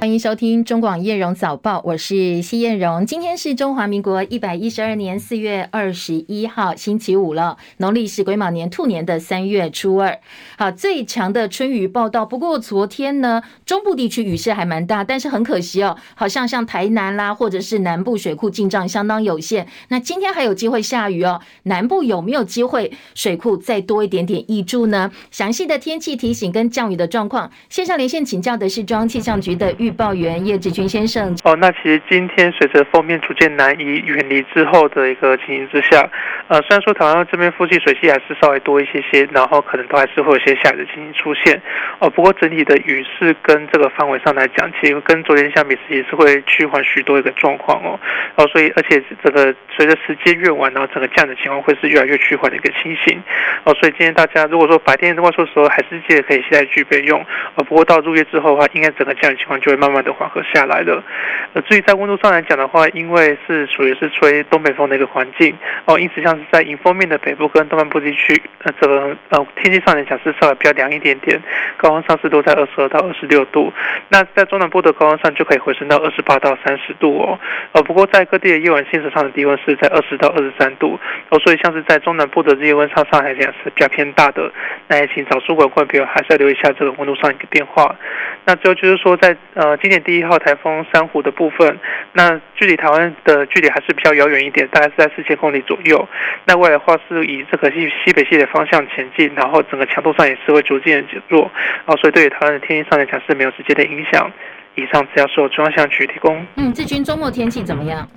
欢迎收听中广叶荣早报，我是谢艳荣。今天是中华民国一百一十二年四月二十一号，星期五了。农历是癸卯年兔年的三月初二。好，最强的春雨报道。不过昨天呢，中部地区雨势还蛮大，但是很可惜哦，好像像台南啦，或者是南部水库进账相当有限。那今天还有机会下雨哦，南部有没有机会水库再多一点点挹注呢？详细的天气提醒跟降雨的状况，线上连线请教的是中央气象局的预。预报员叶志军先生哦，那其实今天随着封面逐渐南移远离之后的一个情形之下，呃，虽然说台湾这边附近水汽还是稍微多一些些，然后可能都还是会有些下雨的情形出现哦。不过整体的雨势跟这个范围上来讲，其实跟昨天相比，其实是会趋缓许多一个状况哦。哦，所以而且这个随着时间越晚，然后整个降的情况会是越来越趋缓的一个情形哦。所以今天大家如果说白天的话，说实话还是记得可以携带具备用哦。不过到入夜之后的话，应该整个降雨情况就会。慢慢的缓和下来了。呃，至于在温度上来讲的话，因为是属于是吹东北风的一个环境哦，因此像是在迎风面的北部跟东半部地区，呃，这个呃天气上来讲是稍微比较凉一点点，高温上是都在二十二到二十六度。那在中南部的高温上就可以回升到二十八到三十度哦。呃，不过在各地的夜晚现实上的低温是在二十到二十三度哦，所以像是在中南部的日夜温差上来讲是比较偏大的。那也请早出晚归朋友还是要留意一下这个温度上一个变化。那最后就是说在呃。今年第一号台风珊瑚的部分，那距离台湾的距离还是比较遥远一点，大概是在四千公里左右。那未来的话是以这个西西北西的方向前进，然后整个强度上也是会逐渐减弱，然后，所以对于台湾的天气上来讲是没有直接的影响。以上只要受中央气象局提供。嗯，志军周末天气怎么样？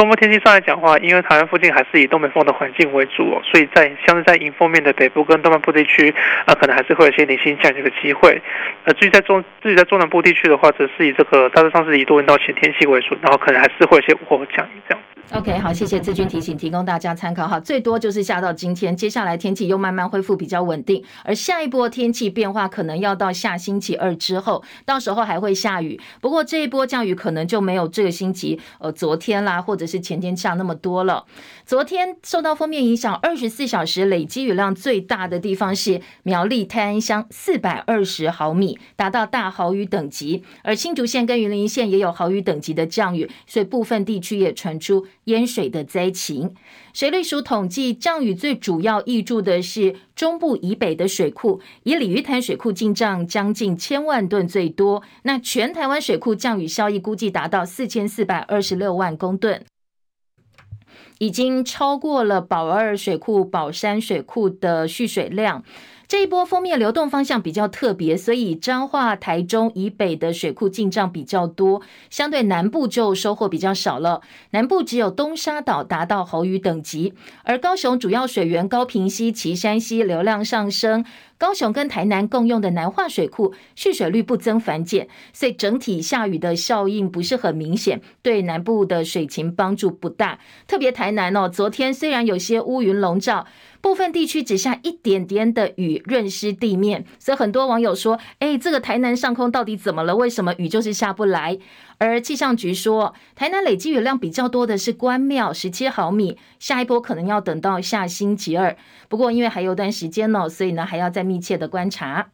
周末天气上来讲话，因为台湾附近还是以东北风的环境为主，哦，所以在像是在迎风面的北部跟东半部地区，啊，可能还是会有些零星降雨的机会。呃，至于在中至于在中南部地区的话，则是以这个大致上是以多云到晴天气为主，然后可能还是会有些午后降雨这样。OK，好，谢谢志军提醒，提供大家参考哈。最多就是下到今天，接下来天气又慢慢恢复比较稳定，而下一波天气变化可能要到下星期二之后，到时候还会下雨。不过这一波降雨可能就没有这个星期呃昨天啦，或者是前天下那么多了。昨天受到封面影响，二十四小时累积雨量最大的地方是苗栗泰安乡四百二十毫米，达到大豪雨等级。而新竹县跟云林县也有豪雨等级的降雨，所以部分地区也传出。淹水的灾情，水利署统计，降雨最主要挹注的是中部以北的水库，以鲤鱼潭水库进账将近千万吨最多。那全台湾水库降雨效益估计达到四千四百二十六万公吨，已经超过了宝二水库、宝山水库的蓄水量。这一波锋面流动方向比较特别，所以彰化、台中以北的水库进账比较多，相对南部就收获比较少了。南部只有东沙岛达到豪雨等级，而高雄主要水源高屏溪、旗山溪流量上升。高雄跟台南共用的南化水库蓄水率不增反减，所以整体下雨的效应不是很明显，对南部的水情帮助不大。特别台南哦，昨天虽然有些乌云笼罩，部分地区只下一点点的雨润湿地面，所以很多网友说：“哎，这个台南上空到底怎么了？为什么雨就是下不来？”而气象局说，台南累积雨量比较多的是关庙十七毫米，下一波可能要等到下星期二。不过因为还有段时间呢，所以呢还要再密切的观察，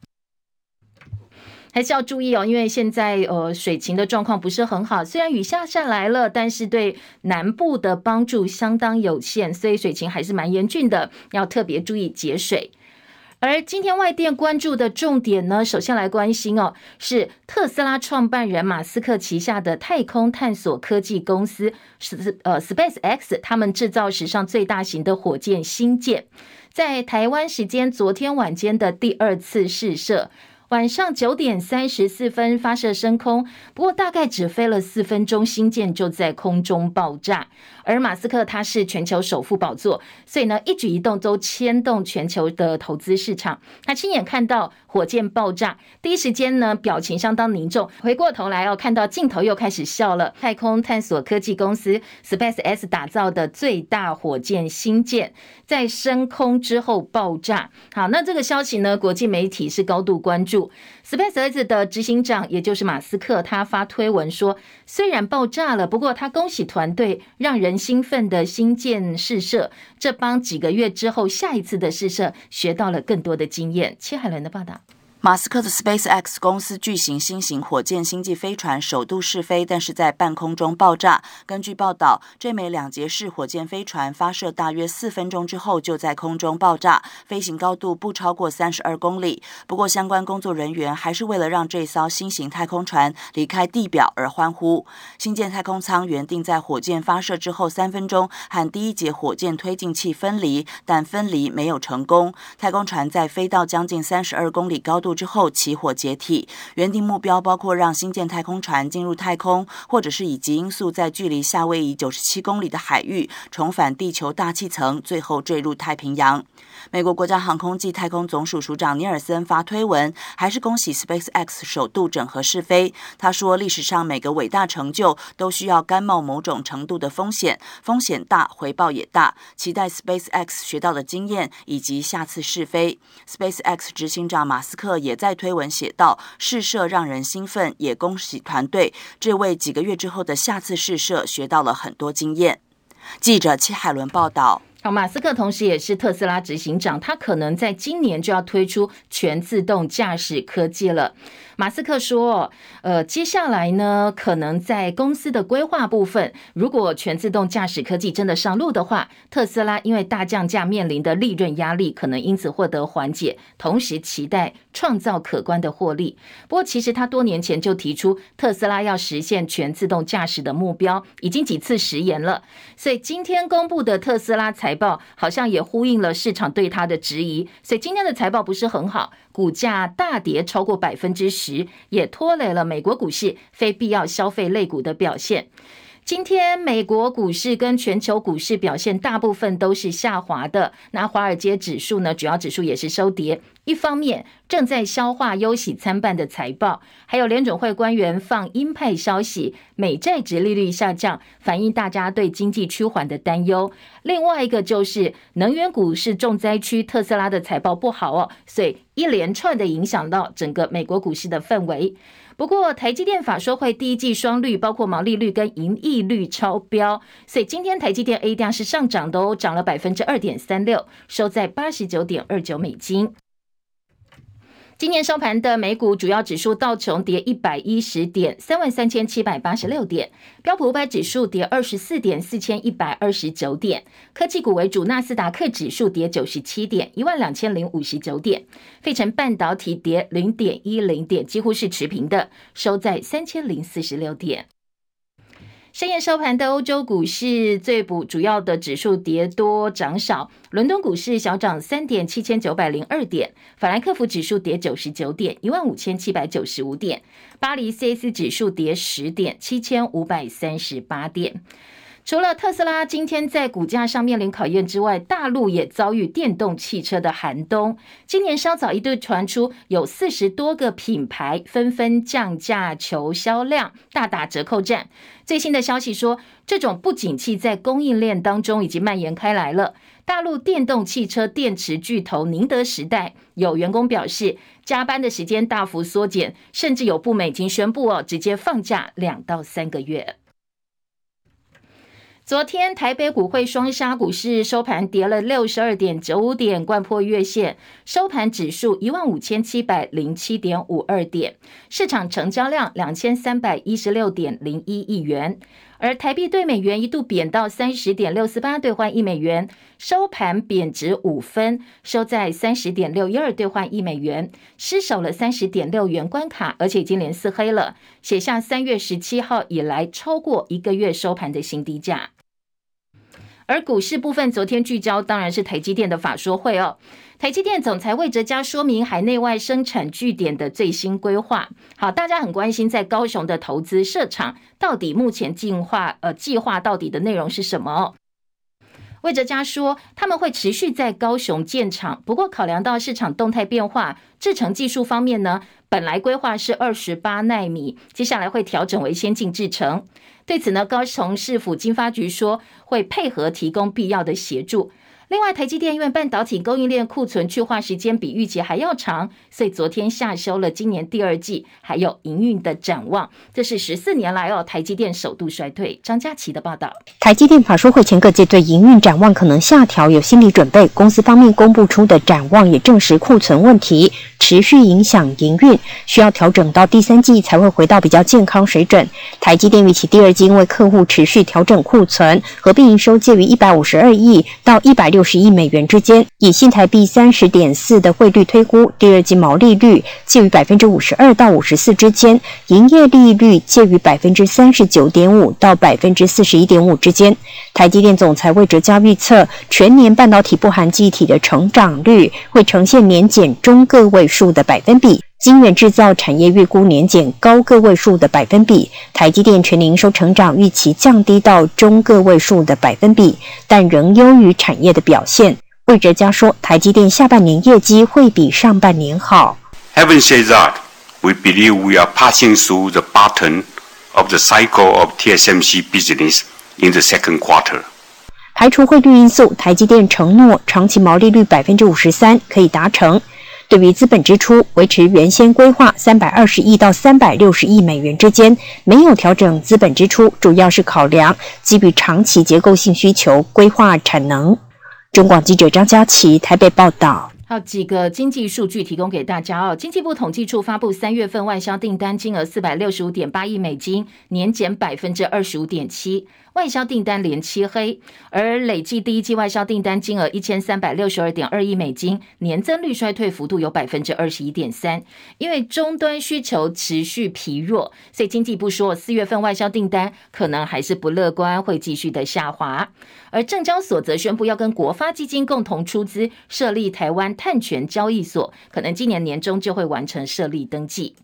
还是要注意哦。因为现在呃水情的状况不是很好，虽然雨下下来了，但是对南部的帮助相当有限，所以水情还是蛮严峻的，要特别注意节水。而今天外电关注的重点呢，首先来关心哦，是特斯拉创办人马斯克旗下的太空探索科技公司呃 SpaceX，他们制造史上最大型的火箭星舰，在台湾时间昨天晚间的第二次试射。晚上九点三十四分发射升空，不过大概只飞了四分钟，星舰就在空中爆炸。而马斯克他是全球首富宝座，所以呢一举一动都牵动全球的投资市场。他亲眼看到火箭爆炸，第一时间呢表情相当凝重，回过头来哦看到镜头又开始笑了。太空探索科技公司 SpaceX 打造的最大火箭星舰在升空之后爆炸。好，那这个消息呢，国际媒体是高度关注。SpaceX 的执行长，也就是马斯克，他发推文说，虽然爆炸了，不过他恭喜团队让人兴奋的新建试射，这帮几个月之后下一次的试射学到了更多的经验。切海伦的报道。马斯克的 SpaceX 公司巨型新型火箭星际飞船首度试飞，但是在半空中爆炸。根据报道，这枚两节式火箭飞船发射大约四分钟之后就在空中爆炸，飞行高度不超过三十二公里。不过，相关工作人员还是为了让这艘新型太空船离开地表而欢呼。新建太空舱原定在火箭发射之后三分钟和第一节火箭推进器分离，但分离没有成功。太空船在飞到将近三十二公里高之后起火解体，原定目标包括让新建太空船进入太空，或者是以极音速在距离夏威夷九十七公里的海域重返地球大气层，最后坠入太平洋。美国国家航空暨太空总署署长尼尔森发推文，还是恭喜 SpaceX 首度整合试飞。他说：“历史上每个伟大成就都需要甘冒某种程度的风险，风险大，回报也大。期待 SpaceX 学到的经验以及下次试飞。”SpaceX 执行长马斯克也在推文写道：“试射让人兴奋，也恭喜团队，这为几个月之后的下次试射学到了很多经验。”记者戚海伦报道。好，马斯克同时也是特斯拉执行长，他可能在今年就要推出全自动驾驶科技了。马斯克说：“呃，接下来呢，可能在公司的规划部分，如果全自动驾驶科技真的上路的话，特斯拉因为大降价面临的利润压力，可能因此获得缓解，同时期待创造可观的获利。不过，其实他多年前就提出特斯拉要实现全自动驾驶的目标，已经几次食言了。所以今天公布的特斯拉财报，好像也呼应了市场对他的质疑。所以今天的财报不是很好，股价大跌超过百分之十。”也拖累了美国股市非必要消费类股的表现。今天美国股市跟全球股市表现大部分都是下滑的。那华尔街指数呢，主要指数也是收跌。一方面正在消化忧喜参半的财报，还有联准会官员放鹰派消息，美债殖利率下降，反映大家对经济趋缓的担忧。另外一个就是能源股是重灾区，特斯拉的财报不好哦，所以一连串的影响到整个美国股市的氛围。不过，台积电法说会第一季双率，包括毛利率跟盈利率超标，所以今天台积电 A 量是上涨的哦，涨了百分之二点三六，收在八十九点二九美金。今年收盘的美股主要指数道琼跌一百一十点，三万三千七百八十六点；标普五百指数跌二十四点，四千一百二十九点；科技股为主，纳斯达克指数跌九十七点，一万两千零五十九点；费城半导体跌零点一零点，几乎是持平的，收在三千零四十六点。深夜收盘的欧洲股市最补主要的指数跌多涨少，伦敦股市小涨三点七千九百零二点，法兰克福指数跌九十九点一万五千七百九十五点，巴黎 CAC 指数跌十点七千五百三十八点。除了特斯拉今天在股价上面临考验之外，大陆也遭遇电动汽车的寒冬。今年稍早一度传出有四十多个品牌纷纷降价求销量，大打折扣战。最新的消息说，这种不景气在供应链当中已经蔓延开来了。大陆电动汽车电池巨头宁德时代有员工表示，加班的时间大幅缩减，甚至有部门已经宣布哦，直接放假两到三个月。昨天台北股汇双杀，股市收盘跌了六十二点九五点，掼破月线，收盘指数一万五千七百零七点五二点，市场成交量两千三百一十六点零一亿元，而台币兑美元一度贬到三十点六四八兑换一美元，收盘贬值五分，收在三十点六一二兑换一美元，失守了三十点六元关卡，而且已经连四黑了，写下三月十七号以来超过一个月收盘的新低价。而股市部分，昨天聚焦当然是台积电的法说会哦。台积电总裁魏哲嘉说明海内外生产据点的最新规划。好，大家很关心在高雄的投资设厂到底目前计划呃计划到底的内容是什么哦？魏哲家说他们会持续在高雄建厂，不过考量到市场动态变化，制程技术方面呢，本来规划是二十八奈米，接下来会调整为先进制程。对此呢，高雄市府经发局说会配合提供必要的协助。另外，台积电因为半导体供应链库存去化时间比预期还要长，所以昨天下修了今年第二季还有营运的展望。这是十四年来哦，台积电首度衰退。张佳琪的报道。台积电法说会前，各界对营运展望可能下调有心理准备。公司方面公布出的展望也证实库存问题持续影响营运，需要调整到第三季才会回到比较健康水准。台积电预期第二季因为客户持续调整库存，合并营收介于一百五十二亿到一百六十亿美元之间，以新台币三十点四的汇率推估，第二季毛利率介于百分之五十二到五十四之间，营业利率介于百分之三十九点五到百分之四十一点五之间。台积电总裁魏哲嘉预测，全年半导体不含记忆体的成长率会呈现年减中个位数的百分比。晶圆制造产业预估年减高个位数的百分比，台积电全年营收成长预期降低到中个位数的百分比，但仍优于产业的表现。魏哲嘉说，台积电下半年业绩会比上半年好。Having said that, we believe we are passing through the bottom of the cycle of TSMC business in the second quarter. 排除汇率因素，台积电承诺长期毛利率百分之五十三可以达成。对于资本支出，维持原先规划三百二十亿到三百六十亿美元之间，没有调整资本支出，主要是考量基于长期结构性需求规划产能。中广记者张佳琪台北报道。好，几个经济数据提供给大家哦。经济部统计处发布三月份外销订单金额四百六十五点八亿美金，年减百分之二十五点七。外销订单连七黑，而累计第一季外销订单金额一千三百六十二点二亿美金，年增率衰退幅度有百分之二十一点三。因为终端需求持续疲弱，所以经济部说四月份外销订单可能还是不乐观，会继续的下滑。而证交所则宣布要跟国发基金共同出资设立台湾碳权交易所，可能今年年中就会完成设立登记。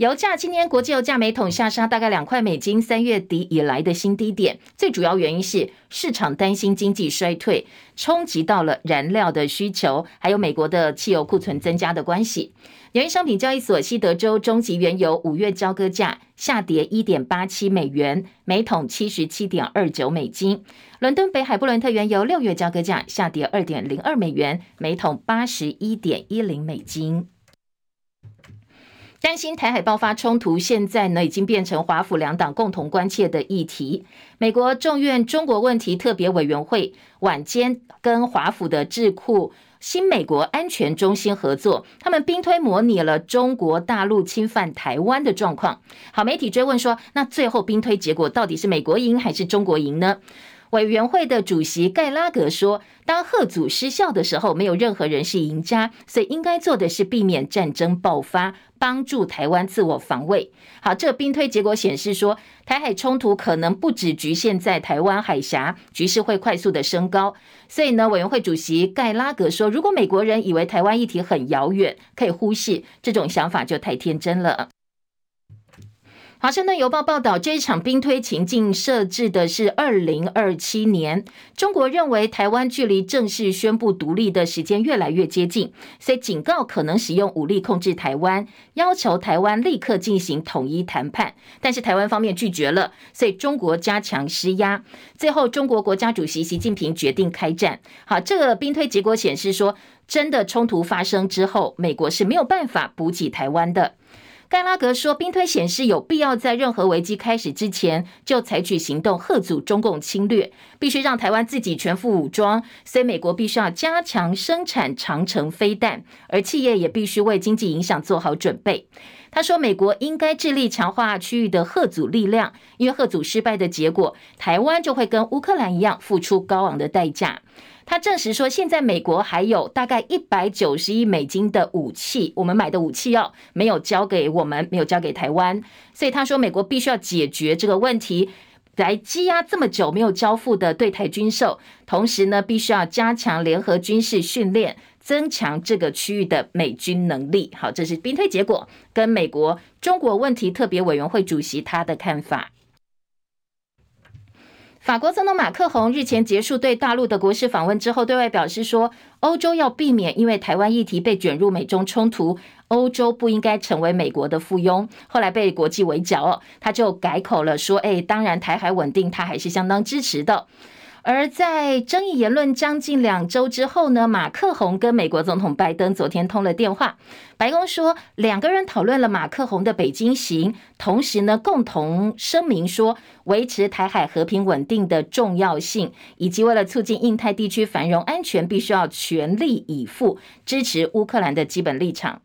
油价今年国际油价每桶下杀大概两块美金，三月底以来的新低点。最主要原因是市场担心经济衰退，冲击到了燃料的需求，还有美国的汽油库存增加的关系。纽约商品交易所西德州中级原油五月交割价下跌一点八七美元，每桶七十七点二九美金。伦敦北海布伦特原油六月交割价下跌二点零二美元，每桶八十一点一零美金。担心台海爆发冲突，现在呢已经变成华府两党共同关切的议题。美国众院中国问题特别委员会晚间跟华府的智库新美国安全中心合作，他们兵推模拟了中国大陆侵犯台湾的状况。好，媒体追问说，那最后兵推结果到底是美国赢还是中国赢呢？委员会的主席盖拉格说：“当吓阻失效的时候，没有任何人是赢家，所以应该做的是避免战争爆发，帮助台湾自我防卫。”好，这个兵推结果显示说，台海冲突可能不只局限在台湾海峡，局势会快速的升高。所以呢，委员会主席盖拉格说：“如果美国人以为台湾议题很遥远，可以忽视，这种想法就太天真了。”华盛顿邮报报道，这一场兵推情境设置的是二零二七年。中国认为台湾距离正式宣布独立的时间越来越接近，所以警告可能使用武力控制台湾，要求台湾立刻进行统一谈判。但是台湾方面拒绝了，所以中国加强施压。最后，中国国家主席习近平决定开战。好，这个兵推结果显示说，真的冲突发生之后，美国是没有办法补给台湾的。盖拉格说，兵推显示有必要在任何危机开始之前就采取行动，吓阻中共侵略，必须让台湾自己全副武装。所以，美国必须要加强生产长程飞弹，而企业也必须为经济影响做好准备。他说，美国应该致力强化区域的吓阻力量，因为吓阻失败的结果，台湾就会跟乌克兰一样付出高昂的代价。他证实说，现在美国还有大概一百九十亿美金的武器，我们买的武器要没有交给我们，没有交给台湾，所以他说，美国必须要解决这个问题，来积压这么久没有交付的对台军售，同时呢，必须要加强联合军事训练，增强这个区域的美军能力。好，这是兵推结果，跟美国中国问题特别委员会主席他的看法。法国总统马克宏日前结束对大陆的国事访问之后，对外表示说，欧洲要避免因为台湾议题被卷入美中冲突，欧洲不应该成为美国的附庸。后来被国际围剿，他就改口了，说，哎，当然台海稳定，他还是相当支持的。而在争议言论将近两周之后呢，马克宏跟美国总统拜登昨天通了电话。白宫说，两个人讨论了马克宏的北京行，同时呢，共同声明说，维持台海和平稳定的重要性，以及为了促进印太地区繁荣安全，必须要全力以赴支持乌克兰的基本立场。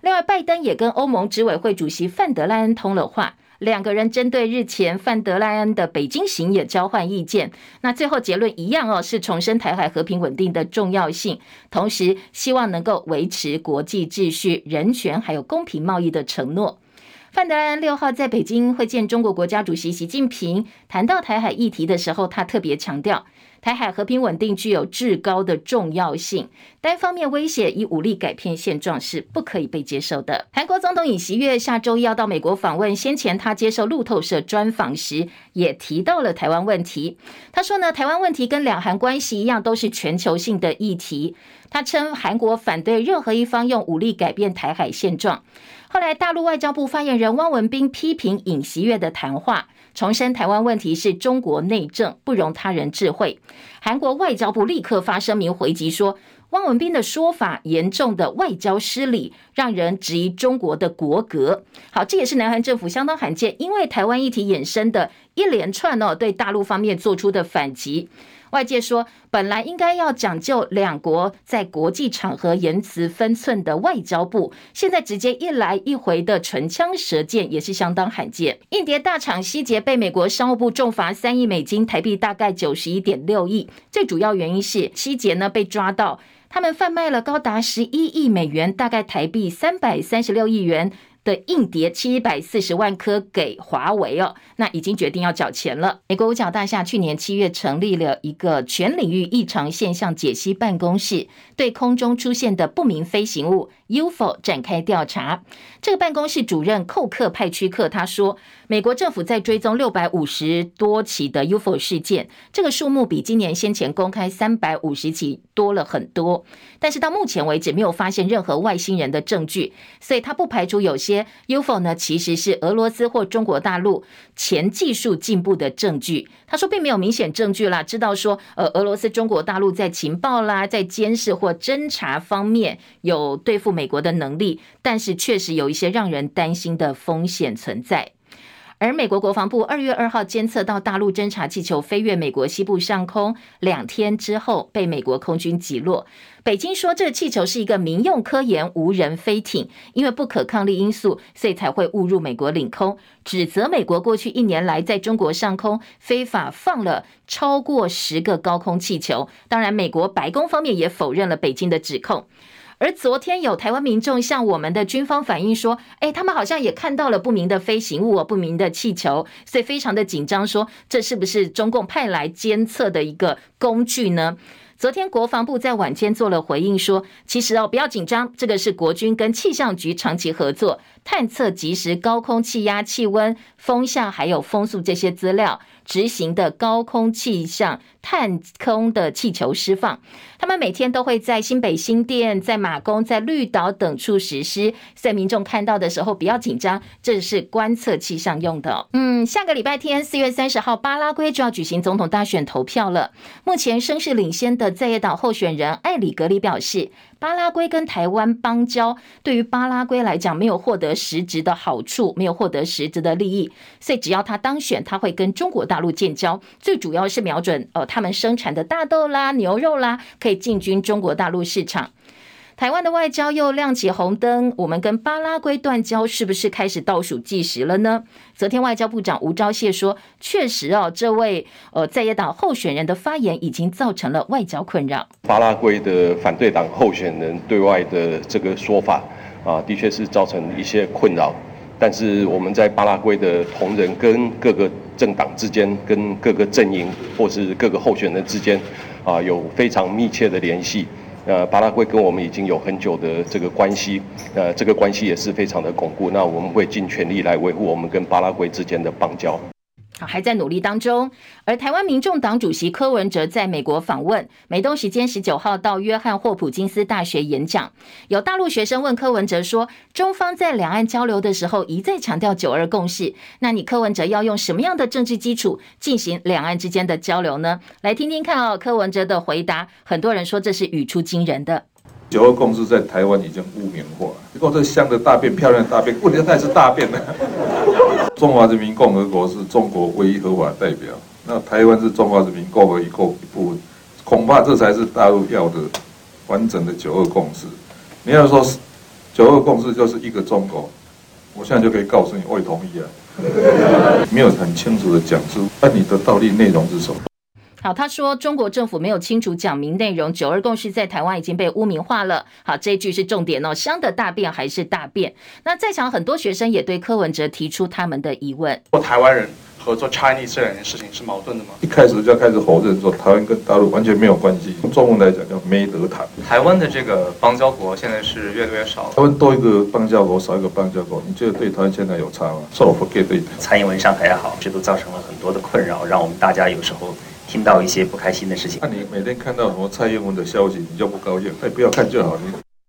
另外，拜登也跟欧盟执委会主席范德赖恩通了话。两个人针对日前范德赖恩的北京行也交换意见，那最后结论一样哦，是重申台海和平稳定的重要性，同时希望能够维持国际秩序、人权还有公平贸易的承诺。范德赖恩六号在北京会见中国国家主席习近平，谈到台海议题的时候，他特别强调。台海和平稳定具有至高的重要性，单方面威胁以武力改变现状是不可以被接受的。韩国总统尹锡悦下周一要到美国访问，先前他接受路透社专访时也提到了台湾问题。他说呢，台湾问题跟两韩关系一样，都是全球性的议题。他称韩国反对任何一方用武力改变台海现状。后来，大陆外交部发言人汪文斌批评尹锡悦的谈话。重申台湾问题是中国内政，不容他人智慧。韩国外交部立刻发声明回击说，汪文斌的说法严重的外交失礼，让人质疑中国的国格。好，这也是南韩政府相当罕见，因为台湾议题衍生的一连串哦，对大陆方面做出的反击。外界说，本来应该要讲究两国在国际场合言辞分寸的外交部，现在直接一来一回的唇枪舌剑，也是相当罕见。印碟大厂希捷被美国商务部重罚三亿美金，台币大概九十一点六亿。最主要原因是希捷呢被抓到，他们贩卖了高达十一亿美元，大概台币三百三十六亿元。的硬碟七百四十万颗给华为哦，那已经决定要缴钱了。美国五角大厦去年七月成立了一个全领域异常现象解析办公室，对空中出现的不明飞行物 UFO 展开调查。这个办公室主任寇克派屈克他说，美国政府在追踪六百五十多起的 UFO 事件，这个数目比今年先前公开三百五十起多了很多。但是到目前为止没有发现任何外星人的证据，所以他不排除有些。UFO 呢，其实是俄罗斯或中国大陆前技术进步的证据。他说，并没有明显证据啦，知道说，呃，俄罗斯、中国大陆在情报啦、在监视或侦查方面有对付美国的能力，但是确实有一些让人担心的风险存在。而美国国防部二月二号监测到大陆侦察气球飞越美国西部上空，两天之后被美国空军击落。北京说这个气球是一个民用科研无人飞艇，因为不可抗力因素，所以才会误入美国领空，指责美国过去一年来在中国上空非法放了超过十个高空气球。当然，美国白宫方面也否认了北京的指控。而昨天有台湾民众向我们的军方反映说，哎，他们好像也看到了不明的飞行物、不明的气球，所以非常的紧张，说这是不是中共派来监测的一个工具呢？昨天国防部在晚间做了回应，说其实哦不要紧张，这个是国军跟气象局长期合作，探测即时高空气压、气温、风向还有风速这些资料。执行的高空气象探空的气球释放，他们每天都会在新北新店、在马公、在绿岛等处实施。所以民众看到的时候不要紧张，这是观测气象用的。嗯，下个礼拜天四月三十号，巴拉圭就要举行总统大选投票了。目前声势领先的在野党候选人艾里格里表示，巴拉圭跟台湾邦交，对于巴拉圭来讲没有获得实质的好处，没有获得实质的利益，所以只要他当选，他会跟中国大陆建交，最主要是瞄准呃他们生产的大豆啦、牛肉啦，可以进军中国大陆市场。台湾的外交又亮起红灯，我们跟巴拉圭断交是不是开始倒数计时了呢？昨天外交部长吴钊燮说，确实哦，这位呃在野党候选人的发言已经造成了外交困扰。巴拉圭的反对党候选人对外的这个说法啊，的确是造成一些困扰。但是我们在巴拉圭的同仁跟各个政党之间，跟各个阵营或是各个候选人之间啊，有非常密切的联系。呃，巴拉圭跟我们已经有很久的这个关系，呃，这个关系也是非常的巩固。那我们会尽全力来维护我们跟巴拉圭之间的邦交。还在努力当中。而台湾民众党主席柯文哲在美国访问，美东时间十九号到约翰霍普金斯大学演讲。有大陆学生问柯文哲说：“中方在两岸交流的时候一再强调九二共识，那你柯文哲要用什么样的政治基础进行两岸之间的交流呢？”来听听看哦，柯文哲的回答。很多人说这是语出惊人的。九二共识在台湾已经污名化，结果这香的大便、漂亮的大便，问题它也是大便呢。中华人民共和国是中国唯一合法代表，那台湾是中华人民共和国一部分，恐怕这才是大陆要的完整的九二共识。你要说九二共识就是一个中国，我现在就可以告诉你，我也同意啊。没有很清楚的讲出，那你的道理内容是什么？好，他说中国政府没有清楚讲明内容，九二共识在台湾已经被污名化了。好，这一句是重点哦，香的大便还是大便？那在场很多学生也对柯文哲提出他们的疑问：做台湾人和做 Chinese 这两件事情是矛盾的吗？一开始就要开始否认说台湾跟大陆完全没有关系，从中文来讲叫没得谈。台湾的这个邦交国现在是越来越少了，台湾多一个邦交国，少一个邦交国，你觉得对台湾现在有差吗？说不给对。蔡英文上台也好，这都造成了很多的困扰，让我们大家有时候。听到一些不开心的事情，那你每天看到什么蔡英文的消息，你就不高兴？哎，不要看就好。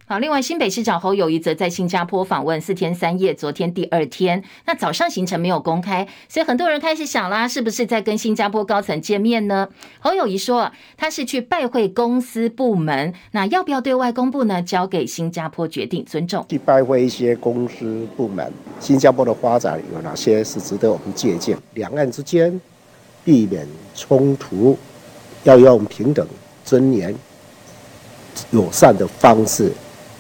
好，另外新北市长侯友谊则在新加坡访问四天三夜，昨天第二天，那早上行程没有公开，所以很多人开始想啦，是不是在跟新加坡高层见面呢？侯友谊说，他是去拜会公司部门，那要不要对外公布呢？交给新加坡决定，尊重。去拜会一些公司部门，新加坡的发展有哪些是值得我们借鉴？两岸之间。避免冲突，要用平等、尊严、友善的方式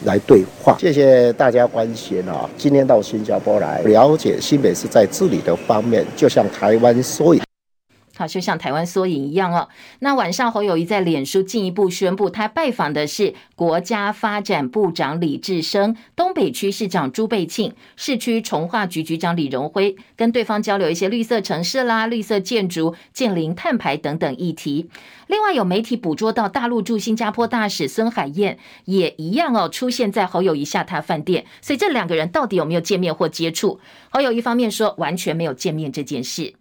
来对话。谢谢大家关心啊！今天到新加坡来了解新北市在治理的方面，就像台湾所。好，就像台湾缩影一样哦。那晚上侯友宜在脸书进一步宣布，他拜访的是国家发展部长李志生、东北区市长朱倍庆、市区重化局局长李荣辉，跟对方交流一些绿色城市啦、绿色建筑、建林碳排等等议题。另外有媒体捕捉到大陆驻新加坡大使孙海燕也一样哦，出现在侯友宜下榻饭店。所以这两个人到底有没有见面或接触？侯友宜方面说完全没有见面这件事。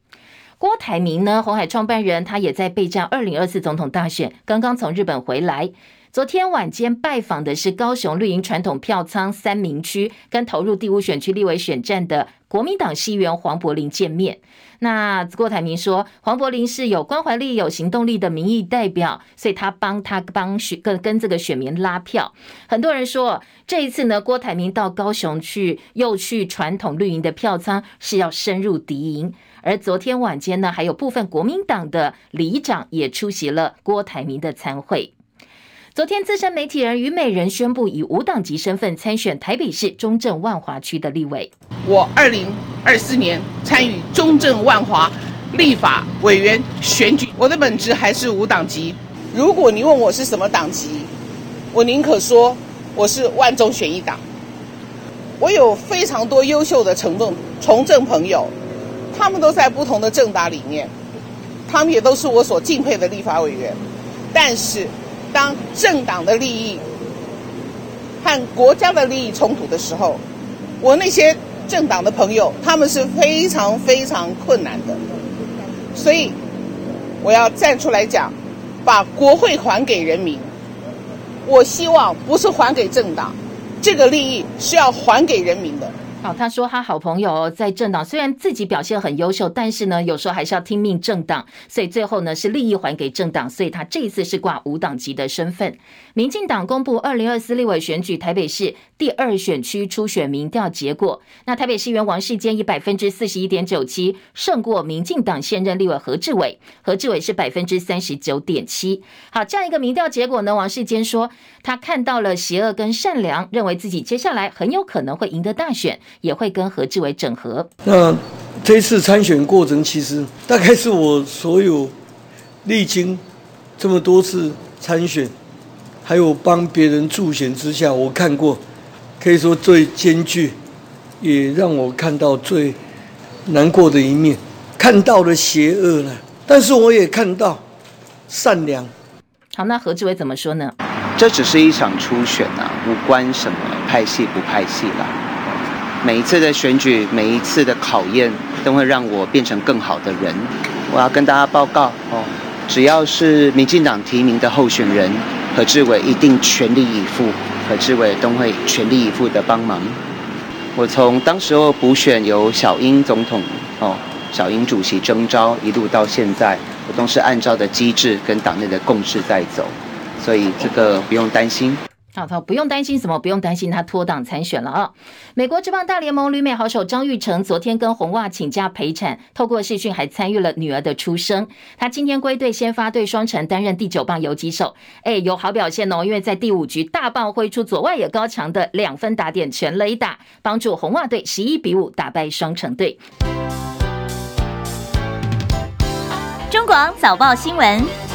郭台铭呢？鸿海创办人，他也在备战二零二四总统大选，刚刚从日本回来。昨天晚间拜访的是高雄绿营传统票仓三民区，跟投入第五选区立委选战的国民党议员黄柏林见面。那郭台铭说，黄柏林是有关怀力、有行动力的民意代表，所以他帮他帮选跟跟这个选民拉票。很多人说，这一次呢，郭台铭到高雄去，又去传统绿营的票仓，是要深入敌营。而昨天晚间呢，还有部分国民党的里长也出席了郭台铭的参会。昨天，资深媒体人虞美人宣布以无党籍身份参选台北市中正万华区的立委。我二零二四年参与中正万华立法委员选举，我的本职还是无党籍。如果你问我是什么党籍，我宁可说我是万中选一党。我有非常多优秀的从政从政朋友。他们都在不同的政党里面，他们也都是我所敬佩的立法委员。但是，当政党的利益和国家的利益冲突的时候，我那些政党的朋友，他们是非常非常困难的。所以，我要站出来讲，把国会还给人民。我希望不是还给政党，这个利益是要还给人民的。他说他好朋友在政党，虽然自己表现很优秀，但是呢，有时候还是要听命政党，所以最后呢是利益还给政党，所以他这一次是挂无党籍的身份。民进党公布二零二四立委选举台北市第二选区初选民调结果，那台北市议员王世坚以百分之四十一点九七胜过民进党现任立委何志伟，何志伟是百分之三十九点七。好，这样一个民调结果呢，王世坚说他看到了邪恶跟善良，认为自己接下来很有可能会赢得大选。也会跟何志伟整合。那这次参选过程，其实大概是我所有历经这么多次参选，还有帮别人助选之下，我看过可以说最艰巨，也让我看到最难过的一面，看到了邪恶了，但是我也看到善良。好，那何志伟怎么说呢？这只是一场初选啊，无关什么派系不派系啦。每一次的选举，每一次的考验，都会让我变成更好的人。我要跟大家报告哦，只要是民进党提名的候选人，何志伟一定全力以赴，何志伟都会全力以赴的帮忙。我从当时候补选由小英总统哦，小英主席征召，一路到现在，我都是按照的机制跟党内的共识在走，所以这个不用担心。好，他不用担心什么，不用担心他脱党参选了啊！美国职棒大联盟旅美好手张玉成昨天跟红袜请假陪产，透过视讯还参与了女儿的出生。他今天归队先发对双城，担任第九棒游击手，哎，有好表现哦！因为在第五局大棒挥出左外野高墙的两分打点全垒打，帮助红袜队十一比五打败双城队。中广早报新闻。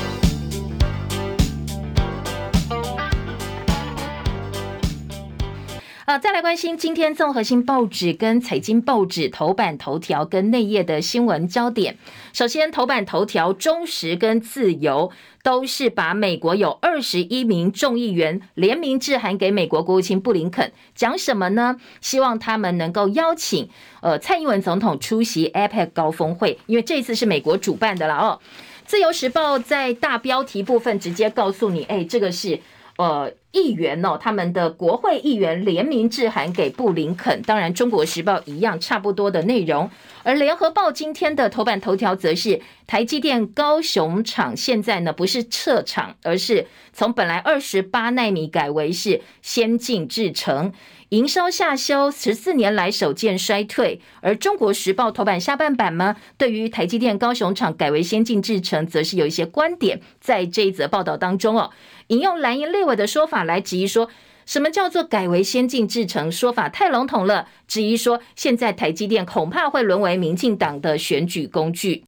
啊，再来关心今天综合性报纸跟财经报纸头版头条跟内页的新闻焦点。首先，头版头条，中实跟自由都是把美国有二十一名众议员联名致函给美国国务卿布林肯，讲什么呢？希望他们能够邀请呃蔡英文总统出席 APEC 高峰会，因为这次是美国主办的了哦。自由时报在大标题部分直接告诉你，哎，这个是呃。议员哦，他们的国会议员联名致函给布林肯，当然《中国时报》一样差不多的内容。而《联合报》今天的头版头条则是台积电高雄厂现在呢不是撤厂，而是从本来二十八奈米改为是先进制程，营收下修十四年来首见衰退。而《中国时报》头版下半版呢，对于台积电高雄厂改为先进制程，则是有一些观点在这一则报道当中哦。引用蓝营立委的说法来质疑说，什么叫做改为先进制程？说法太笼统了。质疑说，现在台积电恐怕会沦为民进党的选举工具。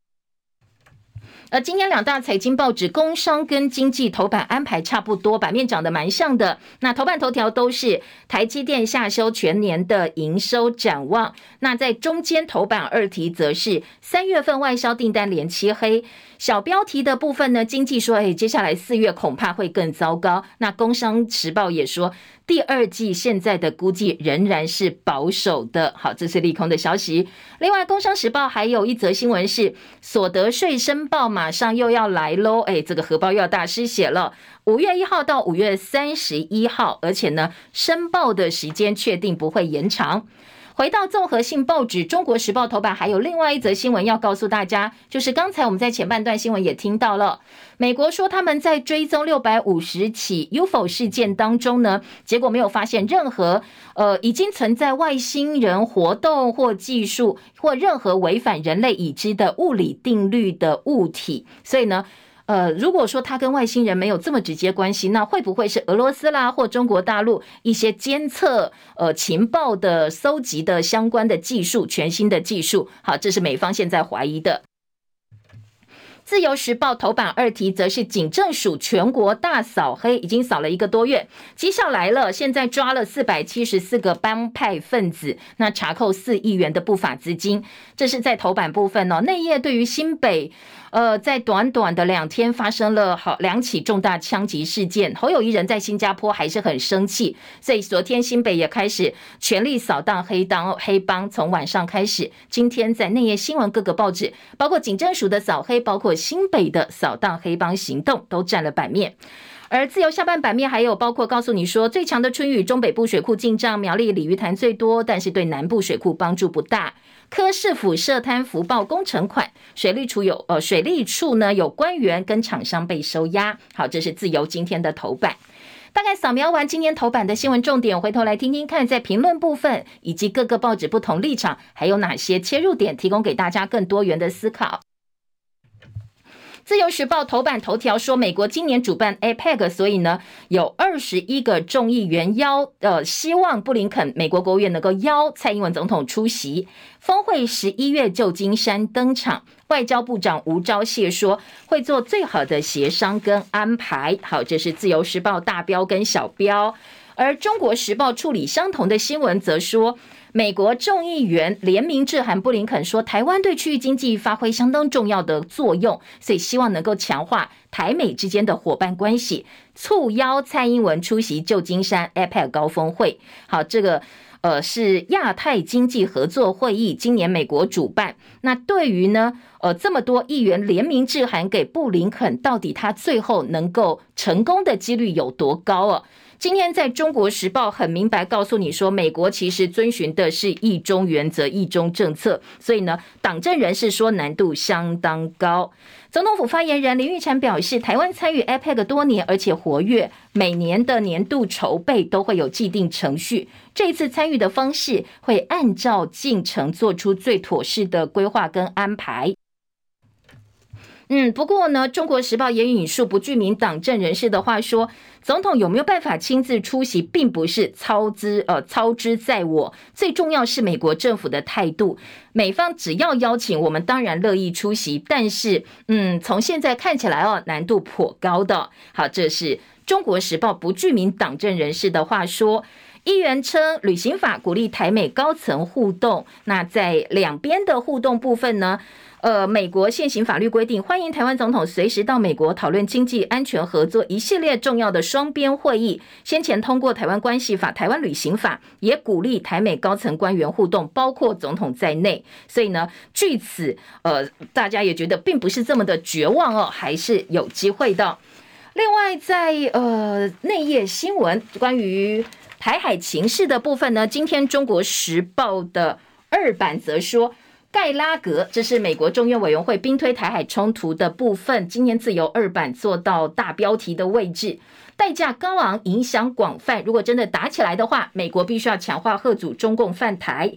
而今天两大财经报纸《工商》跟《经济》头版安排差不多，版面长得蛮像的。那头版头条都是台积电下修全年的营收展望。那在中间头版二题则是三月份外销订单连七黑。小标题的部分呢，《经济》说，哎，接下来四月恐怕会更糟糕。那《工商时报》也说。第二季现在的估计仍然是保守的，好，这是利空的消息。另外，《工商时报》还有一则新闻是，所得税申报马上又要来喽，哎，这个荷包又要大失血了。五月一号到五月三十一号，而且呢，申报的时间确定不会延长。回到综合性报纸《中国时报》头版，还有另外一则新闻要告诉大家，就是刚才我们在前半段新闻也听到了，美国说他们在追踪六百五十起 UFO 事件当中呢，结果没有发现任何呃已经存在外星人活动或技术或任何违反人类已知的物理定律的物体，所以呢。呃，如果说他跟外星人没有这么直接关系，那会不会是俄罗斯啦或中国大陆一些监测呃情报的搜集的相关的技术，全新的技术？好，这是美方现在怀疑的。自由时报头版二题则是警政署全国大扫黑，已经扫了一个多月，绩效来了，现在抓了四百七十四个帮派分子，那查扣四亿元的不法资金，这是在头版部分哦。内页对于新北。呃，在短短的两天发生了好两起重大枪击事件，侯友宜人在新加坡还是很生气，所以昨天新北也开始全力扫荡黑帮黑帮，从晚上开始，今天在内页新闻各个报纸，包括警政署的扫黑，包括新北的扫荡黑帮行动都占了版面，而自由下半版面还有包括告诉你说，最强的春雨中北部水库进账，苗栗鲤鱼潭最多，但是对南部水库帮助不大。柯市府涉贪福报工程款，水利处有呃水利处呢有官员跟厂商被收押。好，这是自由今天的头版。大概扫描完今天头版的新闻重点，回头来听听看，在评论部分以及各个报纸不同立场，还有哪些切入点，提供给大家更多元的思考。自由时报头版头条说，美国今年主办 APEC，所以呢有二十一个众议员邀，呃，希望布林肯美国国务院能够邀蔡英文总统出席峰会，十一月旧金山登场。外交部长吴钊燮说会做最好的协商跟安排。好，这是自由时报大标跟小标，而中国时报处理相同的新闻则说。美国众议员联名致函布林肯说，台湾对区域经济发挥相当重要的作用，所以希望能够强化台美之间的伙伴关系，促邀蔡英文出席旧金山 APEC 高峰会。好，这个。呃，是亚太经济合作会议，今年美国主办。那对于呢，呃，这么多议员联名致函给布林肯，到底他最后能够成功的几率有多高啊？今天在中国时报很明白告诉你说，美国其实遵循的是一中原则、一中政策，所以呢，党政人士说难度相当高。总统府发言人林育婵表示，台湾参与 APEC 多年，而且活跃，每年的年度筹备都会有既定程序，这一次参与的方式会按照进程做出最妥适的规划跟安排。嗯，不过呢，《中国时报》也引述不具名党政人士的话说，总统有没有办法亲自出席，并不是操之呃操之在我，最重要是美国政府的态度。美方只要邀请，我们当然乐意出席，但是嗯，从现在看起来哦，难度颇高的。好，这是《中国时报》不具名党政人士的话说。议员称，旅行法鼓励台美高层互动，那在两边的互动部分呢？呃，美国现行法律规定，欢迎台湾总统随时到美国讨论经济安全合作一系列重要的双边会议。先前通过台湾关系法、台湾旅行法，也鼓励台美高层官员互动，包括总统在内。所以呢，据此，呃，大家也觉得并不是这么的绝望哦，还是有机会的。另外在，呃内页新闻关于台海情势的部分呢，今天《中国时报》的二版则说。盖拉格，这是美国众院委员会兵推台海冲突的部分。今天自由二版做到大标题的位置，代价高昂，影响广泛。如果真的打起来的话，美国必须要强化吓阻中共犯台。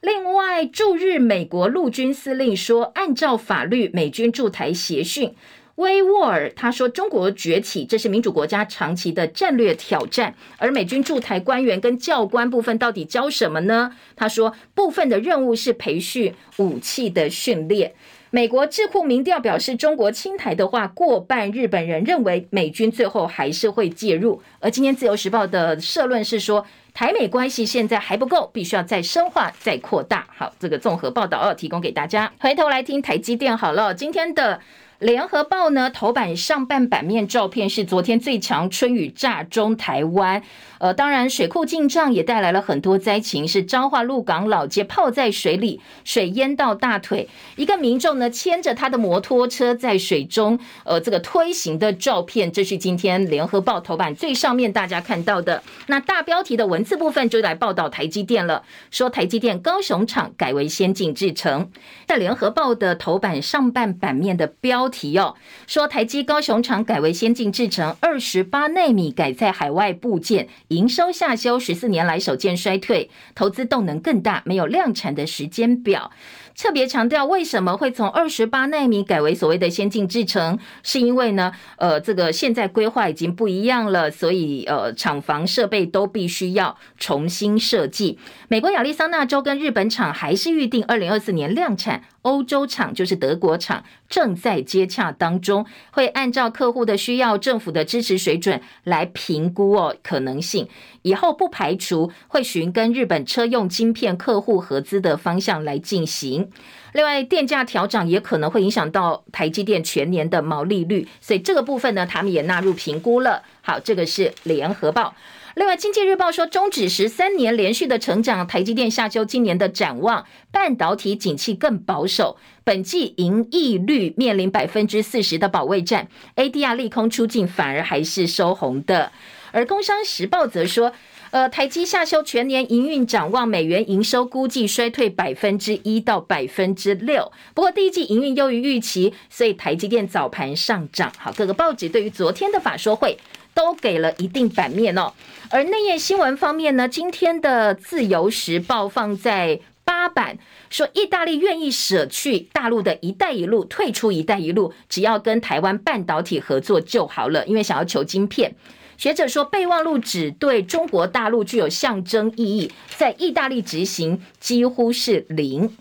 另外，驻日美国陆军司令说，按照法律，美军驻台协训。威沃尔他说：“中国崛起，这是民主国家长期的战略挑战。而美军驻台官员跟教官部分到底教什么呢？”他说：“部分的任务是培训武器的训练。”美国智库民调表示，中国侵台的话，过半日本人认为美军最后还是会介入。而今天自由时报的社论是说，台美关系现在还不够，必须要再深化、再扩大。好，这个综合报道要提供给大家。回头来听台积电好了，今天的。联合报呢，头版上半版面照片是昨天最强春雨炸中台湾。呃，当然，水库进账也带来了很多灾情，是彰化鹿港老街泡在水里，水淹到大腿。一个民众呢，牵着他的摩托车在水中，呃，这个推行的照片，这是今天联合报头版最上面大家看到的。那大标题的文字部分就来报道台积电了，说台积电高雄厂改为先进制程。在联合报的头版上半版面的标提哦，说台积高雄厂改为先进制程，二十八奈米改在海外部件。营收下修十四年来首见衰退，投资动能更大，没有量产的时间表。特别强调，为什么会从二十八奈米改为所谓的先进制程？是因为呢，呃，这个现在规划已经不一样了，所以呃，厂房设备都必须要重新设计。美国亚利桑那州跟日本厂还是预定二零二四年量产。欧洲厂就是德国厂，正在接洽当中，会按照客户的需要、政府的支持水准来评估哦可能性。以后不排除会循跟日本车用晶片客户合资的方向来进行。另外，电价调涨也可能会影响到台积电全年的毛利率，所以这个部分呢，他们也纳入评估了。好，这个是联合报。另外，《经济日报》说，终止十三年连续的成长，台积电下修今年的展望，半导体景气更保守，本季盈利率面临百分之四十的保卫战，ADR 利空出尽，反而还是收红的。而《工商时报》则说，呃，台积下修全年营运展望，美元营收估计衰退百分之一到百分之六。不过第一季营运优于预期，所以台积电早盘上涨。好，各个报纸对于昨天的法说会。都给了一定版面哦，而内页新闻方面呢，今天的自由时报放在八版，说意大利愿意舍去大陆的一带一路，退出一带一路，只要跟台湾半导体合作就好了，因为想要求晶片。学者说备忘录只对中国大陆具有象征意义，在意大利执行几乎是零。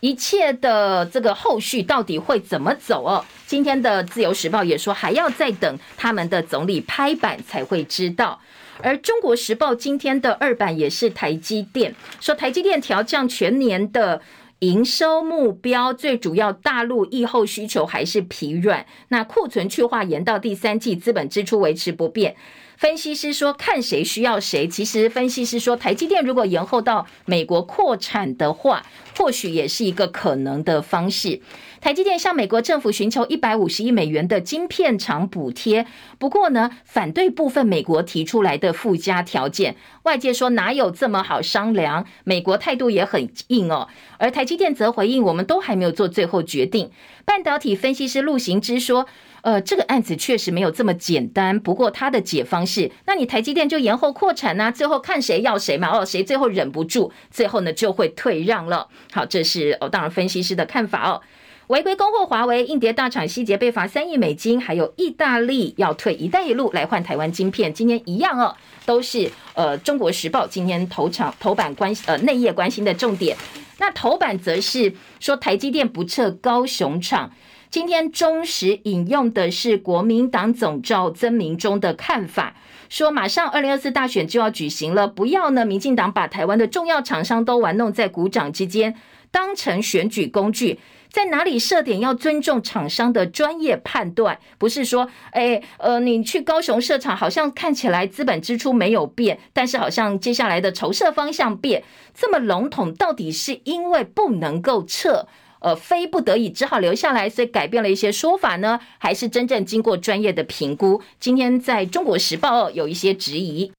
一切的这个后续到底会怎么走哦？今天的自由时报也说还要再等他们的总理拍板才会知道。而中国时报今天的二版也是台积电，说台积电调降全年的营收目标，最主要大陆疫后需求还是疲软，那库存去化延到第三季，资本支出维持不变。分析师说看谁需要谁。其实分析师说，台积电如果延后到美国扩产的话，或许也是一个可能的方式。台积电向美国政府寻求一百五十亿美元的晶片厂补贴，不过呢，反对部分美国提出来的附加条件。外界说哪有这么好商量？美国态度也很硬哦。而台积电则回应，我们都还没有做最后决定。半导体分析师陆行之说，呃，这个案子确实没有这么简单。不过他的解方是，那你台积电就延后扩产呐、最后看谁要谁嘛。哦，谁最后忍不住，最后呢就会退让了。好，这是哦，当然分析师的看法哦。违规供货华为，硬碟大厂希捷被罚三亿美金，还有意大利要退“一带一路”来换台湾晶片，今天一样哦，都是呃《中国时报》今天头场头版关呃内页关心的重点。那头版则是说台积电不撤高雄厂，今天中时引用的是国民党总召曾铭忠的看法，说马上二零二四大选就要举行了，不要呢民进党把台湾的重要厂商都玩弄在股掌之间，当成选举工具。在哪里设点要尊重厂商的专业判断，不是说，哎，呃，你去高雄设厂，好像看起来资本支出没有变，但是好像接下来的筹设方向变，这么笼统，到底是因为不能够撤，呃，非不得已只好留下来，所以改变了一些说法呢？还是真正经过专业的评估？今天在中国时报有一些质疑。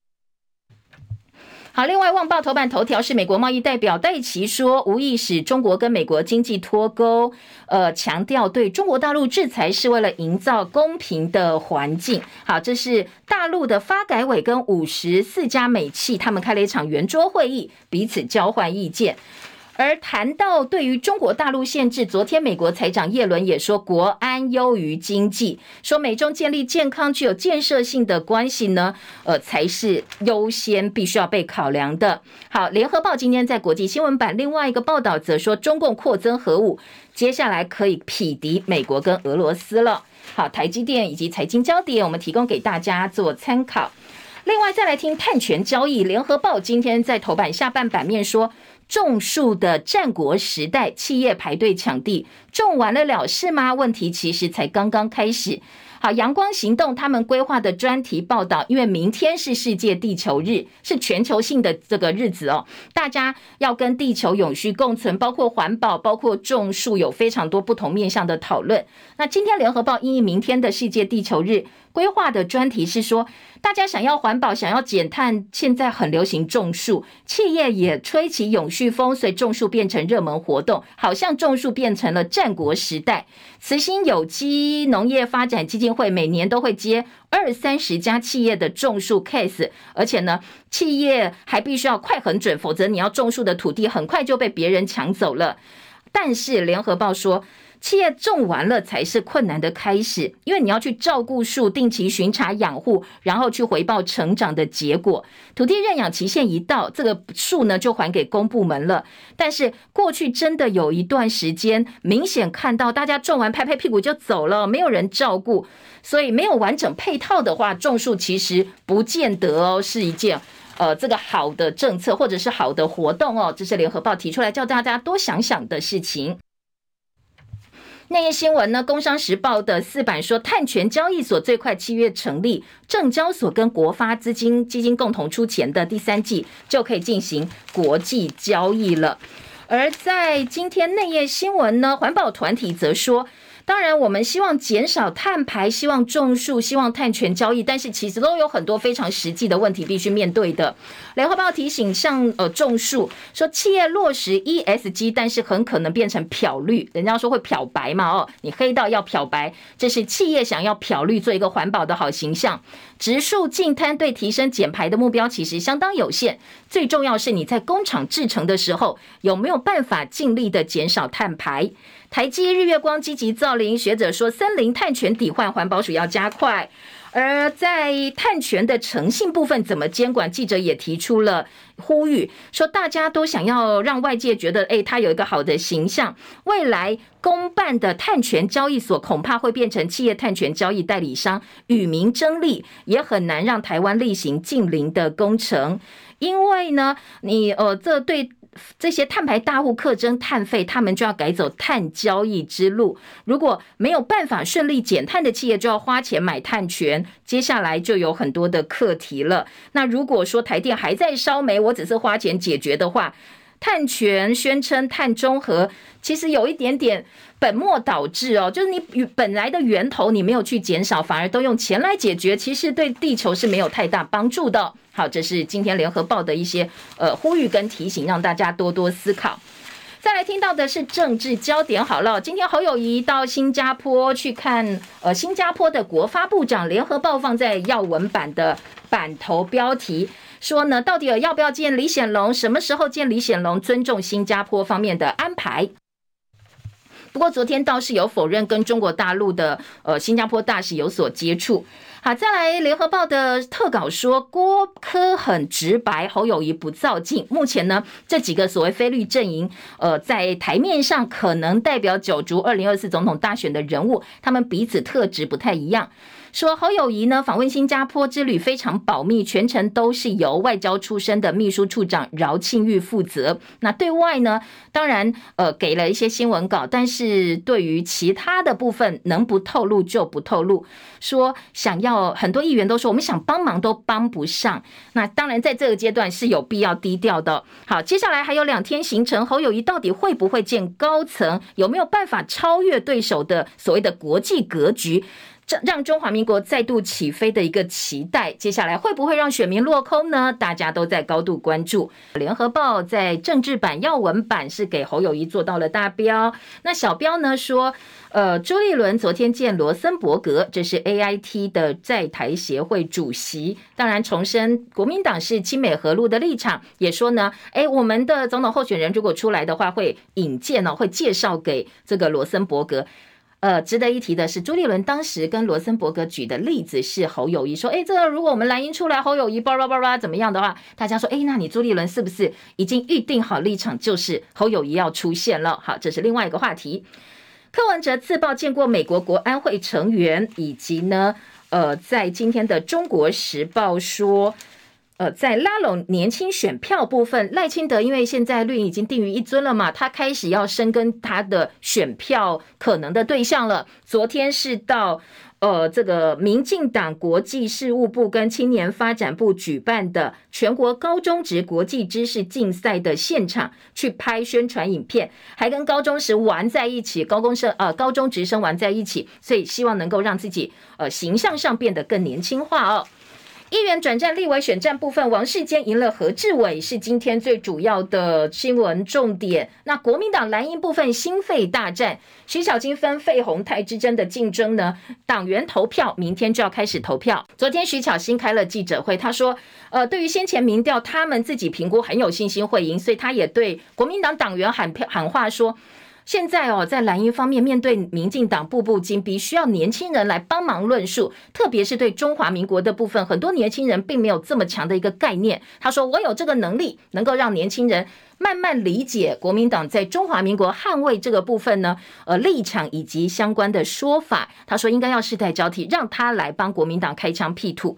好，另外，《旺报》头版头条是美国贸易代表戴琪说，无意使中国跟美国经济脱钩，呃，强调对中国大陆制裁是为了营造公平的环境。好，这是大陆的发改委跟五十四家美企，他们开了一场圆桌会议，彼此交换意见。而谈到对于中国大陆限制，昨天美国财长耶伦也说，国安优于经济，说美中建立健康、具有建设性的关系呢，呃，才是优先必须要被考量的。好，联合报今天在国际新闻版另外一个报道则说，中共扩增核武，接下来可以匹敌美国跟俄罗斯了。好，台积电以及财经焦点，我们提供给大家做参考。另外，再来听碳权交易，联合报今天在头版下半版面说。种树的战国时代，企业排队抢地，种完了了事吗？问题其实才刚刚开始。好，阳光行动他们规划的专题报道，因为明天是世界地球日，是全球性的这个日子哦，大家要跟地球永续共存，包括环保，包括种树，有非常多不同面向的讨论。那今天联合报因应明天的世界地球日。规划的专题是说，大家想要环保，想要减碳，现在很流行种树，企业也吹起永续风，所以种树变成热门活动，好像种树变成了战国时代。慈心有机农业发展基金会每年都会接二三十家企业的种树 case，而且呢，企业还必须要快很准，否则你要种树的土地很快就被别人抢走了。但是联合报说。企业种完了才是困难的开始，因为你要去照顾树，定期巡查养护，然后去回报成长的结果。土地认养期限一到，这个树呢就还给公部门了。但是过去真的有一段时间，明显看到大家种完拍拍屁股就走了，没有人照顾，所以没有完整配套的话，种树其实不见得哦是一件呃这个好的政策或者是好的活动哦。这是联合报提出来叫大家多想想的事情。内页新闻呢？工商时报的四版说，碳权交易所最快七月成立，证交所跟国发资金基金共同出钱的第三季就可以进行国际交易了。而在今天内页新闻呢，环保团体则说。当然，我们希望减少碳排，希望种树，希望碳权交易，但是其实都有很多非常实际的问题必须面对的。雷合报提醒，像呃种树，说企业落实 ESG，但是很可能变成漂绿，人家说会漂白嘛，哦，你黑到要漂白，这是企业想要漂绿，做一个环保的好形象。植树净滩对提升减排的目标其实相当有限，最重要是你在工厂制成的时候有没有办法尽力的减少碳排。台积日月光积极造林，学者说森林碳权抵换，环保署要加快。而在碳权的诚信部分怎么监管？记者也提出了呼吁，说大家都想要让外界觉得，诶，他有一个好的形象。未来公办的碳权交易所恐怕会变成企业碳权交易代理商，与民争利，也很难让台湾例行近零的工程。因为呢，你呃，这对。这些碳排大户克征碳费，他们就要改走碳交易之路。如果没有办法顺利减碳的企业，就要花钱买碳权。接下来就有很多的课题了。那如果说台电还在烧煤，我只是花钱解决的话，碳权宣称碳中和，其实有一点点本末倒置哦。就是你与本来的源头你没有去减少，反而都用钱来解决，其实对地球是没有太大帮助的。好，这是今天联合报的一些呃呼吁跟提醒，让大家多多思考。再来听到的是政治焦点，好了，今天侯友宜到新加坡去看呃新加坡的国发部长，联合报放在要闻版的版头标题说呢，到底要不要见李显龙？什么时候见李显龙？尊重新加坡方面的安排。不过昨天倒是有否认跟中国大陆的呃新加坡大使有所接触。好，再来联合报的特稿说，郭科很直白，侯友谊不造镜。目前呢，这几个所谓非绿阵营，呃，在台面上可能代表九族二零二四总统大选的人物，他们彼此特质不太一样。说侯友宜呢访问新加坡之旅非常保密，全程都是由外交出身的秘书处长饶庆玉负责。那对外呢，当然呃给了一些新闻稿，但是对于其他的部分能不透露就不透露。说想要很多议员都说我们想帮忙都帮不上。那当然在这个阶段是有必要低调的。好，接下来还有两天行程，侯友宜到底会不会见高层？有没有办法超越对手的所谓的国际格局？让中华民国再度起飞的一个期待，接下来会不会让选民落空呢？大家都在高度关注。联合报在政治版要闻版是给侯友宜做到了大标，那小标呢说，呃，朱立伦昨天见罗森伯格，这是 AIT 的在台协会主席，当然重申国民党是亲美和陆的立场，也说呢，哎，我们的总统候选人如果出来的话，会引荐呢，会介绍给这个罗森伯格。呃，值得一提的是，朱立伦当时跟罗森伯格举的例子是侯友宜说：“哎，这如果我们蓝营出来，侯友宜叭叭叭叭怎么样的话，大家说，哎，那你朱立伦是不是已经预定好立场，就是侯友宜要出现了？好，这是另外一个话题。柯文哲自曝见过美国国安会成员，以及呢，呃，在今天的《中国时报》说。”呃，在拉拢年轻选票部分，赖清德因为现在绿已经定于一尊了嘛，他开始要深耕他的选票可能的对象了。昨天是到呃这个民进党国际事务部跟青年发展部举办的全国高中职国际知识竞赛的现场去拍宣传影片，还跟高中时玩在一起，高中生呃高中职生玩在一起，所以希望能够让自己呃形象上变得更年轻化哦。议员转战立委选战部分，王世坚赢了何志伟，是今天最主要的新闻重点。那国民党蓝营部分新废大战，徐巧芯分费鸿泰之争的竞争呢？党员投票明天就要开始投票。昨天徐巧芯开了记者会，他说：“呃，对于先前民调，他们自己评估很有信心会赢，所以他也对国民党党员喊票喊话说。”现在哦，在蓝营方面，面对民进党步步紧逼，需要年轻人来帮忙论述，特别是对中华民国的部分，很多年轻人并没有这么强的一个概念。他说：“我有这个能力，能够让年轻人慢慢理解国民党在中华民国捍卫这个部分呢，呃，立场以及相关的说法。”他说：“应该要世代交替，让他来帮国民党开疆辟土。”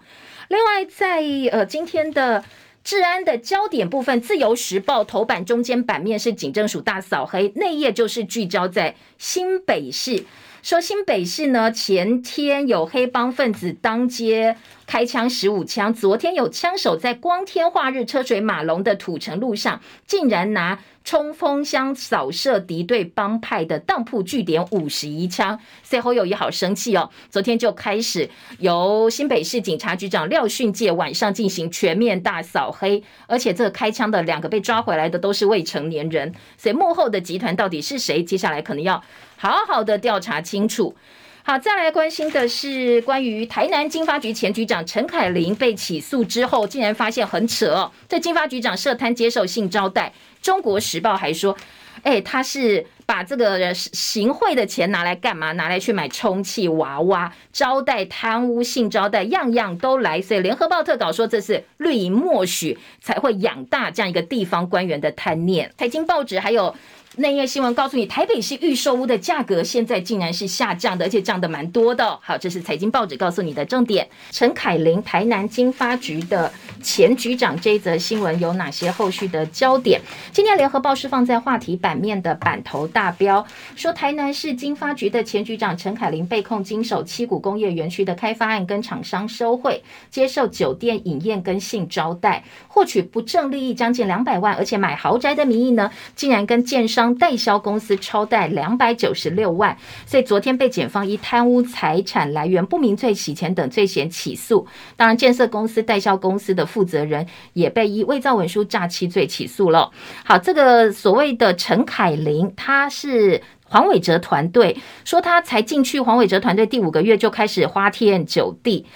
另外，在呃今天的。治安的焦点部分，《自由时报》头版中间版面是警政署大扫黑，内页就是聚焦在新北市。说新北市呢，前天有黑帮分子当街开枪十五枪，昨天有枪手在光天化日、车水马龙的土城路上，竟然拿冲锋枪扫射敌对帮派的当铺据点五十一枪。随后有一好生气哦，昨天就开始由新北市警察局长廖训介晚上进行全面大扫黑，而且这个开枪的两个被抓回来的都是未成年人，所以幕后的集团到底是谁？接下来可能要。好好的调查清楚。好，再来关心的是关于台南经发局前局长陈凯琳被起诉之后，竟然发现很扯哦。这经发局长设摊接受性招待，中国时报还说，哎，他是把这个行贿的钱拿来干嘛？拿来去买充气娃娃，招待贪污性招待，样样都来。所以联合报特稿说，这是绿营默许才会养大这样一个地方官员的贪念。财经报纸还有。内页新闻告诉你，台北市预售屋的价格现在竟然是下降的，而且降的蛮多的。好，这是财经报纸告诉你的重点。陈凯琳，台南经发局的前局长，这一则新闻有哪些后续的焦点？今天联合报是放在话题版面的版头大标，说台南市经发局的前局长陈凯琳被控经手七股工业园区的开发案，跟厂商收贿，接受酒店饮宴跟性招待，获取不正利益将近两百万，而且买豪宅的名义呢，竟然跟建商。代销公司超贷两百九十六万，所以昨天被检方以贪污财产来源不明罪、洗钱等罪嫌起诉。当然，建设公司代销公司的负责人也被以伪造文书诈欺罪起诉了。好，这个所谓的陈凯琳，他是黄伟哲团队，说他才进去黄伟哲团队第五个月就开始花天酒地。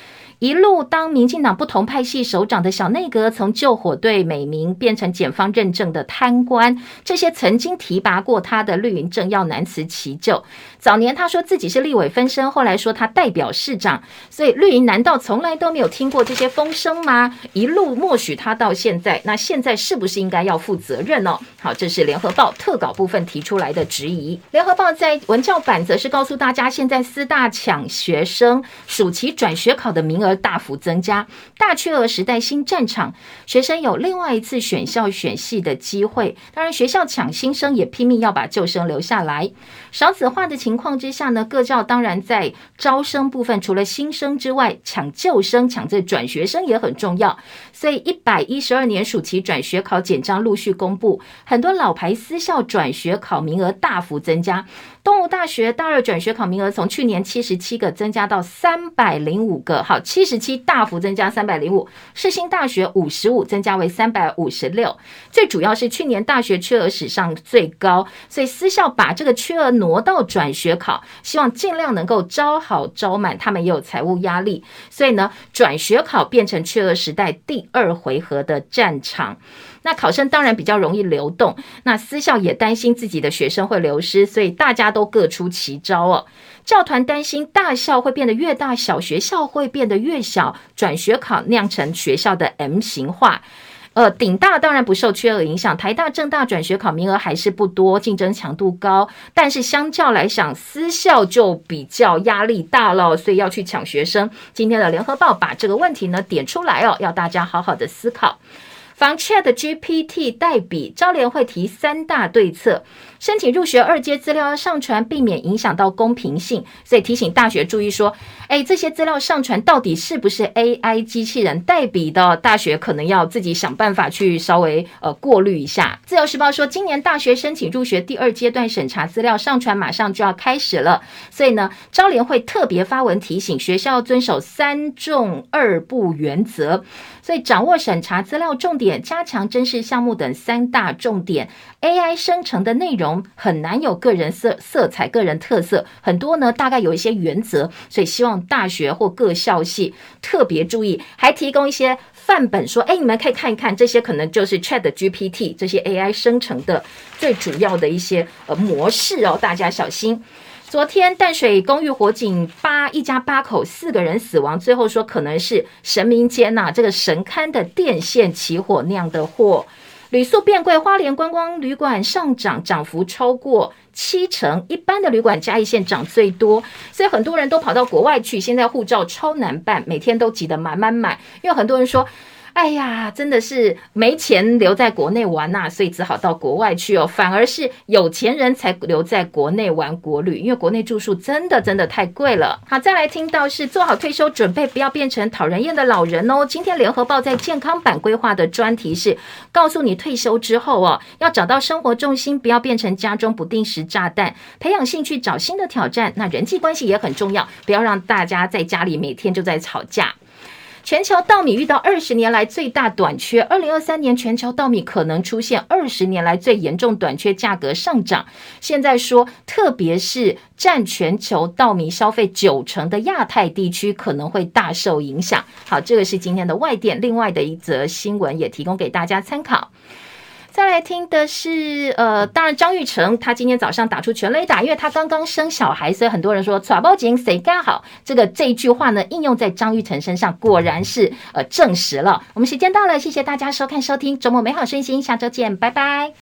一路当民进党不同派系首长的小内阁，从救火队美名变成检方认证的贪官，这些曾经提拔过他的绿营政要难辞其咎。早年他说自己是立委分身，后来说他代表市长，所以绿营难道从来都没有听过这些风声吗？一路默许他到现在，那现在是不是应该要负责任呢？好，这是联合报特稿部分提出来的质疑。联合报在文教版则是告诉大家，现在四大抢学生，暑期转学考的名额大幅增加，大缺额时代新战场，学生有另外一次选校选系的机会。当然，学校抢新生也拼命要把旧生留下来。少子化的情情况之下呢，各校当然在招生部分，除了新生之外，抢救生、抢这转学生也很重要。所以，一百一十二年暑期转学考简章陆续公布，很多老牌私校转学考名额大幅增加。东吴大学大二转学考名额从去年七十七个增加到三百零五个，好，七十七大幅增加三百零五。世新大学五十五增加为三百五十六，最主要是去年大学缺额史上最高，所以私校把这个缺额挪到转学考，希望尽量能够招好招满，他们也有财务压力，所以呢，转学考变成缺额时代第二回合的战场。那考生当然比较容易流动，那私校也担心自己的学生会流失，所以大家都各出奇招哦。教团担心大校会变得越大，小学校会变得越小，转学考酿成学校的 M 型化。呃，顶大当然不受缺额影响，台大、政大转学考名额还是不多，竞争强度高，但是相较来讲，私校就比较压力大了，所以要去抢学生。今天的联合报把这个问题呢点出来哦，要大家好好的思考。防 ChatGPT 代笔，招联会提三大对策。申请入学二阶资料要上传，避免影响到公平性，所以提醒大学注意说，哎，这些资料上传到底是不是 AI 机器人代笔的？大学可能要自己想办法去稍微呃过滤一下。自由时报说，今年大学申请入学第二阶段审查资料上传马上就要开始了，所以呢，招联会特别发文提醒学校要遵守三重二不原则，所以掌握审查资料重点，加强甄试项目等三大重点。AI 生成的内容很难有个人色色彩、个人特色，很多呢，大概有一些原则，所以希望大学或各校系特别注意，还提供一些范本，说，哎，你们可以看一看，这些可能就是 ChatGPT 这些 AI 生成的最主要的一些呃模式哦，大家小心。昨天淡水公寓火警，八一家八口四个人死亡，最后说可能是神明间呐、这个神龛的电线起火酿的祸。旅宿变贵，花莲观光旅馆上涨，涨幅超过七成。一般的旅馆嘉义县涨最多，所以很多人都跑到国外去。现在护照超难办，每天都挤得满满满，因为很多人说。哎呀，真的是没钱留在国内玩呐、所以只好到国外去哦。反而是有钱人才留在国内玩国旅，因为国内住宿真的真的太贵了。好，再来听到是做好退休准备，不要变成讨人厌的老人哦。今天联合报在健康版规划的专题是告诉你退休之后哦，要找到生活重心，不要变成家中不定时炸弹，培养兴趣，找新的挑战。那人际关系也很重要，不要让大家在家里每天就在吵架。全球稻米遇到二十年来最大短缺，二零二三年全球稻米可能出现二十年来最严重短缺，价格上涨。现在说，特别是占全球稻米消费九成的亚太地区可能会大受影响。好，这个是今天的外电，另外的一则新闻也提供给大家参考。再来听的是，呃，当然张玉成他今天早上打出全垒打，因为他刚刚生小孩，所以很多人说“抓包紧谁刚好”这个这一句话呢，应用在张玉成身上，果然是呃证实了。我们时间到了，谢谢大家收看收听，周末美好顺心，下周见，拜拜。